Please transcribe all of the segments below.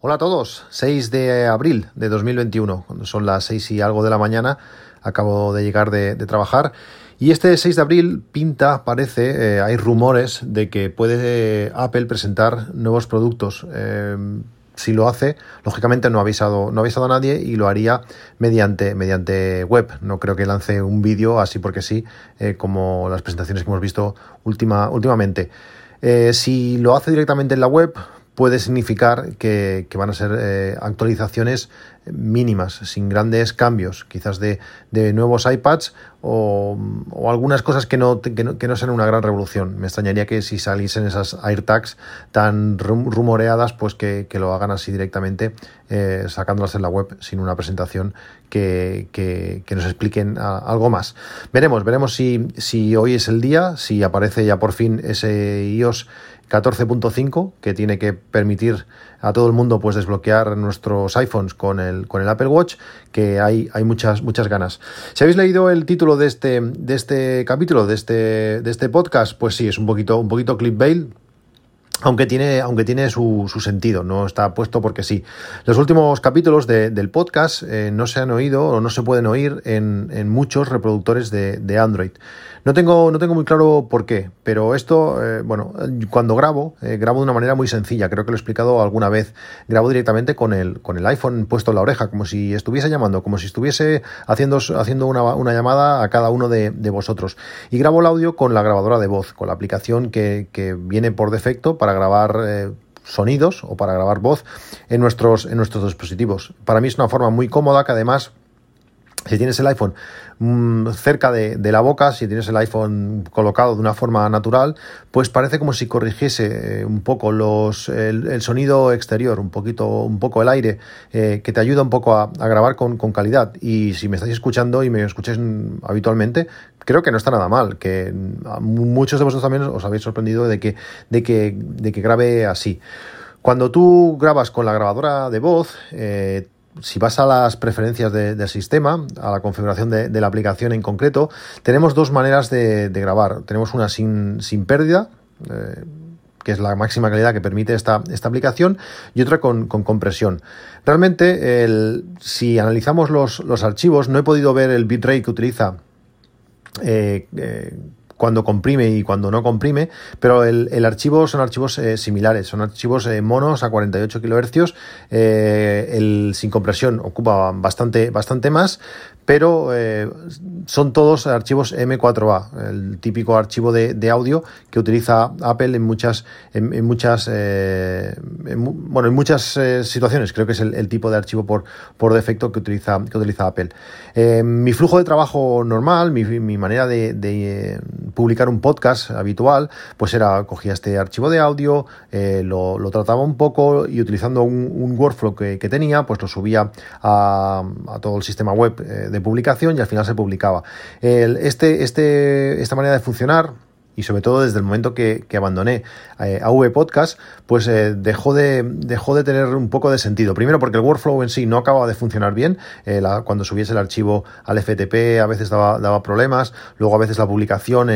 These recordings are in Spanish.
Hola a todos, 6 de abril de 2021, cuando son las 6 y algo de la mañana, acabo de llegar de, trabajar y este 6 de abril pinta, parece, eh, hay rumores de que puede Apple presentar nuevos productos. Eh, si lo hace, lógicamente no ha avisado, no ha avisado a nadie y lo haría mediante, mediante web. No creo que lance un vídeo así porque sí, eh, como las presentaciones que hemos visto última, últimamente. si lo hace directamente en la web, puede significar que, van a ser eh, actualizaciones mínimas, sin grandes cambios, quizás de, nuevos iPads o, algunas cosas que no, que no, sean una gran revolución. Me extrañaría que si saliesen esas AirTags tan rumoreadas, pues que, lo hagan así directamente, eh, sacándolas en la web sin una presentación que, nos expliquen algo más. Veremos, veremos si, si hoy es el día, si aparece ya por fin ese iOS 14.5 que tiene que permitir a todo el mundo pues desbloquear nuestros iPhones con el, con el Apple Watch que hay, hay muchas, muchas ganas. Si habéis leído el título de este, de este capítulo, de este, de este podcast, pues sí, es un poquito, un poquito clickbait aunque tiene, aunque tiene su, sentido, no está puesto porque sí. Los últimos capítulos del podcast eh, no se han oído o no se pueden oír en, muchos reproductores de, Android. No tengo, no tengo muy claro por qué, pero esto, eh, bueno, cuando grabo, eh, grabo de una manera muy sencilla, creo que lo he explicado alguna vez. Grabo directamente con el, con el iPhone puesto en la oreja, como si estuviese llamando, como si estuviese haciendo, haciendo una, llamada a cada uno de, vosotros. Y grabo el audio con la grabadora de voz, con la aplicación que, que viene por defecto para para grabar eh, sonidos o para grabar voz en nuestros, en nuestros dispositivos. Para mí es una forma muy cómoda que además si tienes el iPhone mm, cerca de, la boca, si tienes el iPhone colocado de una forma natural, pues parece como si corrigiese eh, un poco los, el, sonido exterior, un poquito, un poco el aire, eh, que te ayuda un poco a, grabar con, calidad. Y si me estáis escuchando y me escucháis habitualmente, creo que no está nada mal, que muchos de vosotros también os habéis sorprendido de que, de que, de que grabe así. Cuando tú grabas con la grabadora de voz, eh, si vas a las preferencias del sistema, a la configuración de, la aplicación en concreto, tenemos dos maneras de, grabar. Tenemos una sin, pérdida, eh, que es la máxima calidad que permite esta, esta aplicación, y otra con, compresión. Realmente, si analizamos los, los, archivos, no he podido ver el bitrate que utiliza eh, eh, cuando comprime y cuando no comprime, pero el, archivo son archivos eh, similares, son archivos eh, monos a 48 kHz, eh, el sin compresión ocupa bastante, bastante más, pero son todos archivos M4A, el típico archivo de, audio que utiliza Apple en muchas, en, muchas, bueno, en muchas situaciones. Creo que es el, tipo de archivo por, por defecto que utiliza, que utiliza Apple. mi flujo de trabajo normal, mi, manera de publicar un podcast habitual, pues era, cogía este archivo de audio, eh, lo, trataba un poco y utilizando un, workflow que, tenía, pues lo subía a, todo el sistema web eh, de publicación y al final se publicaba. este, este, esta manera de funcionar y sobre todo desde el momento que, abandoné eh, AV Podcast, pues eh, dejó, de, dejó de tener un poco de sentido. Primero porque el workflow en sí no acababa de funcionar bien, eh, cuando subiese el archivo al FTP a veces daba, problemas, luego a veces la publicación,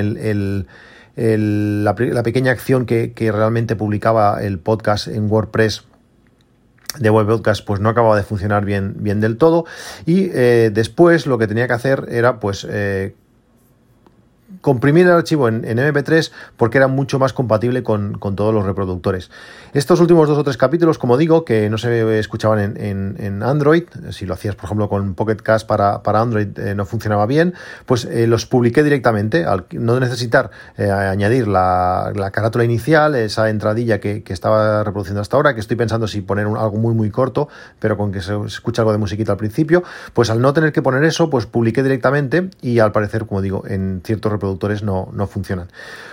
la, pequeña acción que, realmente publicaba el podcast en WordPress de web podcast pues no acababa de funcionar bien, bien del todo y después lo que tenía que hacer era pues comprimir el archivo en, MP3 porque era mucho más compatible con, todos los reproductores. Estos últimos dos o tres capítulos, como digo, que no se escuchaban en, Android, si lo hacías por ejemplo con Pocket Cast para, Android eh, no funcionaba bien, pues eh, los publiqué directamente, al no necesitar eh, añadir la, carátula inicial, esa entradilla que, estaba reproduciendo hasta ahora, que estoy pensando si poner algo muy muy corto, pero con que se, escuche algo de musiquita al principio, pues al no tener que poner eso, pues publiqué directamente y al parecer, como digo, en ciertos reproductores no, no funcionan.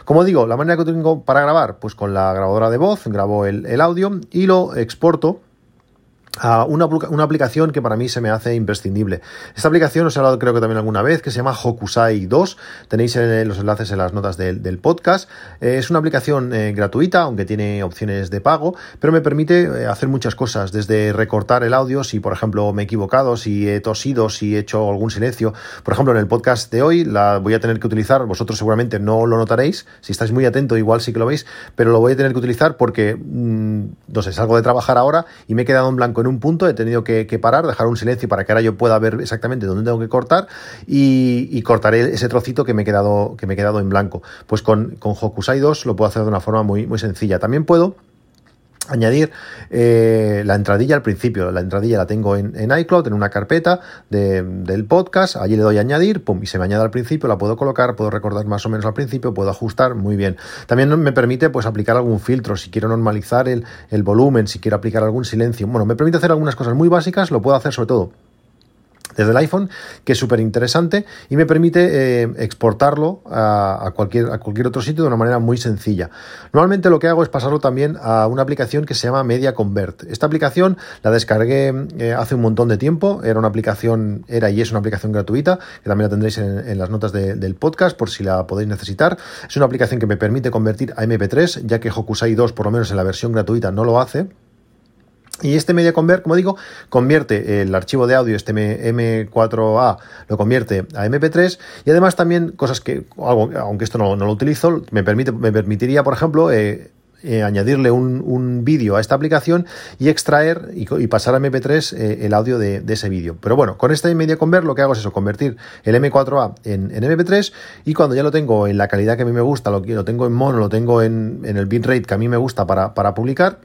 Como digo, la manera que tengo para grabar, pues con la grabadora de voz, grabo el, audio y lo exporto a una, una, aplicación que para mí se me hace imprescindible. Esta aplicación os he hablado creo que también alguna vez, que se llama Hokusai 2. Tenéis eh, los enlaces en las notas del, podcast. Eh, es una aplicación eh, gratuita, aunque tiene opciones de pago, pero me permite hacer muchas cosas, desde recortar el audio, si por ejemplo me he equivocado, si he tosido, si he hecho algún silencio. Por ejemplo, en el podcast de hoy la voy a tener que utilizar, vosotros seguramente no lo notaréis, si estáis muy atentos igual sí que lo veis, pero lo voy a tener que utilizar porque, mm, no sé, salgo de trabajar ahora y me he quedado en blanco en un punto, he tenido que, parar, dejar un silencio para que ahora yo pueda ver exactamente dónde tengo que cortar y, cortaré ese trocito que me he quedado, que me he quedado en blanco. Pues con, con Hokusai 2 lo puedo hacer de una forma muy, muy sencilla. También puedo añadir eh, la entradilla al principio. La entradilla la tengo en, iCloud, en una carpeta del podcast. Allí le doy a añadir, pum, y se me añade al principio. La puedo colocar, puedo recordar más o menos al principio, puedo ajustar muy bien. También me permite pues aplicar algún filtro, si quiero normalizar el, el volumen, si quiero aplicar algún silencio. Bueno, me permite hacer algunas cosas muy básicas, lo puedo hacer sobre todo desde el iPhone, que es súper interesante y me permite eh, exportarlo a, cualquier, otro sitio de una manera muy sencilla. Normalmente lo que hago es pasarlo también a una aplicación que se llama Media Convert. Esta aplicación la descargué eh, hace un montón de tiempo, era una aplicación, era y es una aplicación gratuita, que también la tendréis en, las notas del podcast por si la podéis necesitar. Es una aplicación que me permite convertir a MP3, ya que Hokusai 2, por lo menos en la versión gratuita, no lo hace. Y este Media Convert, como digo, convierte el archivo de audio, este M4A, lo convierte a MP3 y además también cosas que, aunque esto no, lo utilizo, me, permite, me permitiría, por ejemplo, eh, eh, añadirle un, vídeo a esta aplicación y extraer y, pasar a MP3 eh, el audio de, ese vídeo. Pero bueno, con este Media Convert lo que hago es eso, convertir el M4A en, MP3 y cuando ya lo tengo en la calidad que a mí me gusta, lo, lo tengo en mono, lo tengo en, en el bitrate que a mí me gusta para, para publicar,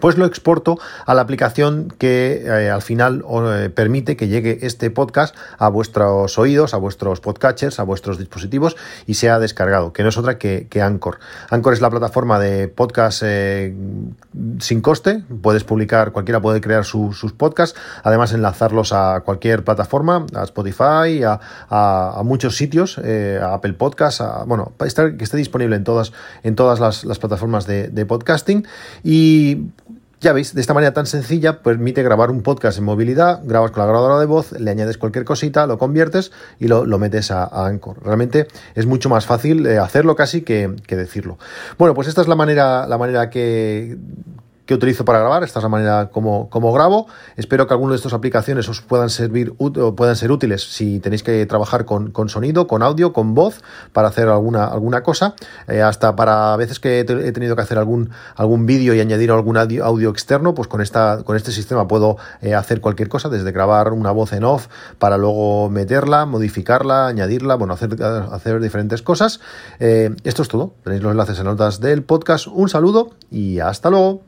pues lo exporto a la aplicación que eh, al final eh, permite que llegue este podcast a vuestros oídos, a vuestros podcatchers, a vuestros dispositivos y sea descargado, que no es otra que, Anchor. Anchor es la plataforma de podcast eh, sin coste, puedes publicar, cualquiera puede crear sus podcasts, además enlazarlos a cualquier plataforma, a Spotify, a, muchos sitios, a Apple Podcasts, a, bueno, que esté disponible en todas, en todas las, plataformas de, de podcasting. Y ya veis, de esta manera tan sencilla permite grabar un podcast en movilidad, grabas con la grabadora de voz, le añades cualquier cosita, lo conviertes y lo, metes a, Anchor. Realmente es mucho más fácil eh, hacerlo casi que, que, decirlo. Bueno, pues esta es la manera, la manera que, que utilizo para grabar. Esta es la manera como, como grabo. Espero que alguna de estas aplicaciones os puedan servir puedan ser útiles si tenéis que trabajar con, sonido, con audio, con voz para hacer alguna, alguna cosa. Eh, hasta para veces que he tenido que hacer algún, algún vídeo y añadir algún audio, externo, pues con, esta, con este sistema puedo eh, hacer cualquier cosa, desde grabar una voz en off para luego meterla, modificarla, añadirla, bueno, hacer, hacer diferentes cosas. Eh, esto es todo. Tenéis los enlaces en notas del podcast. Un saludo y hasta luego.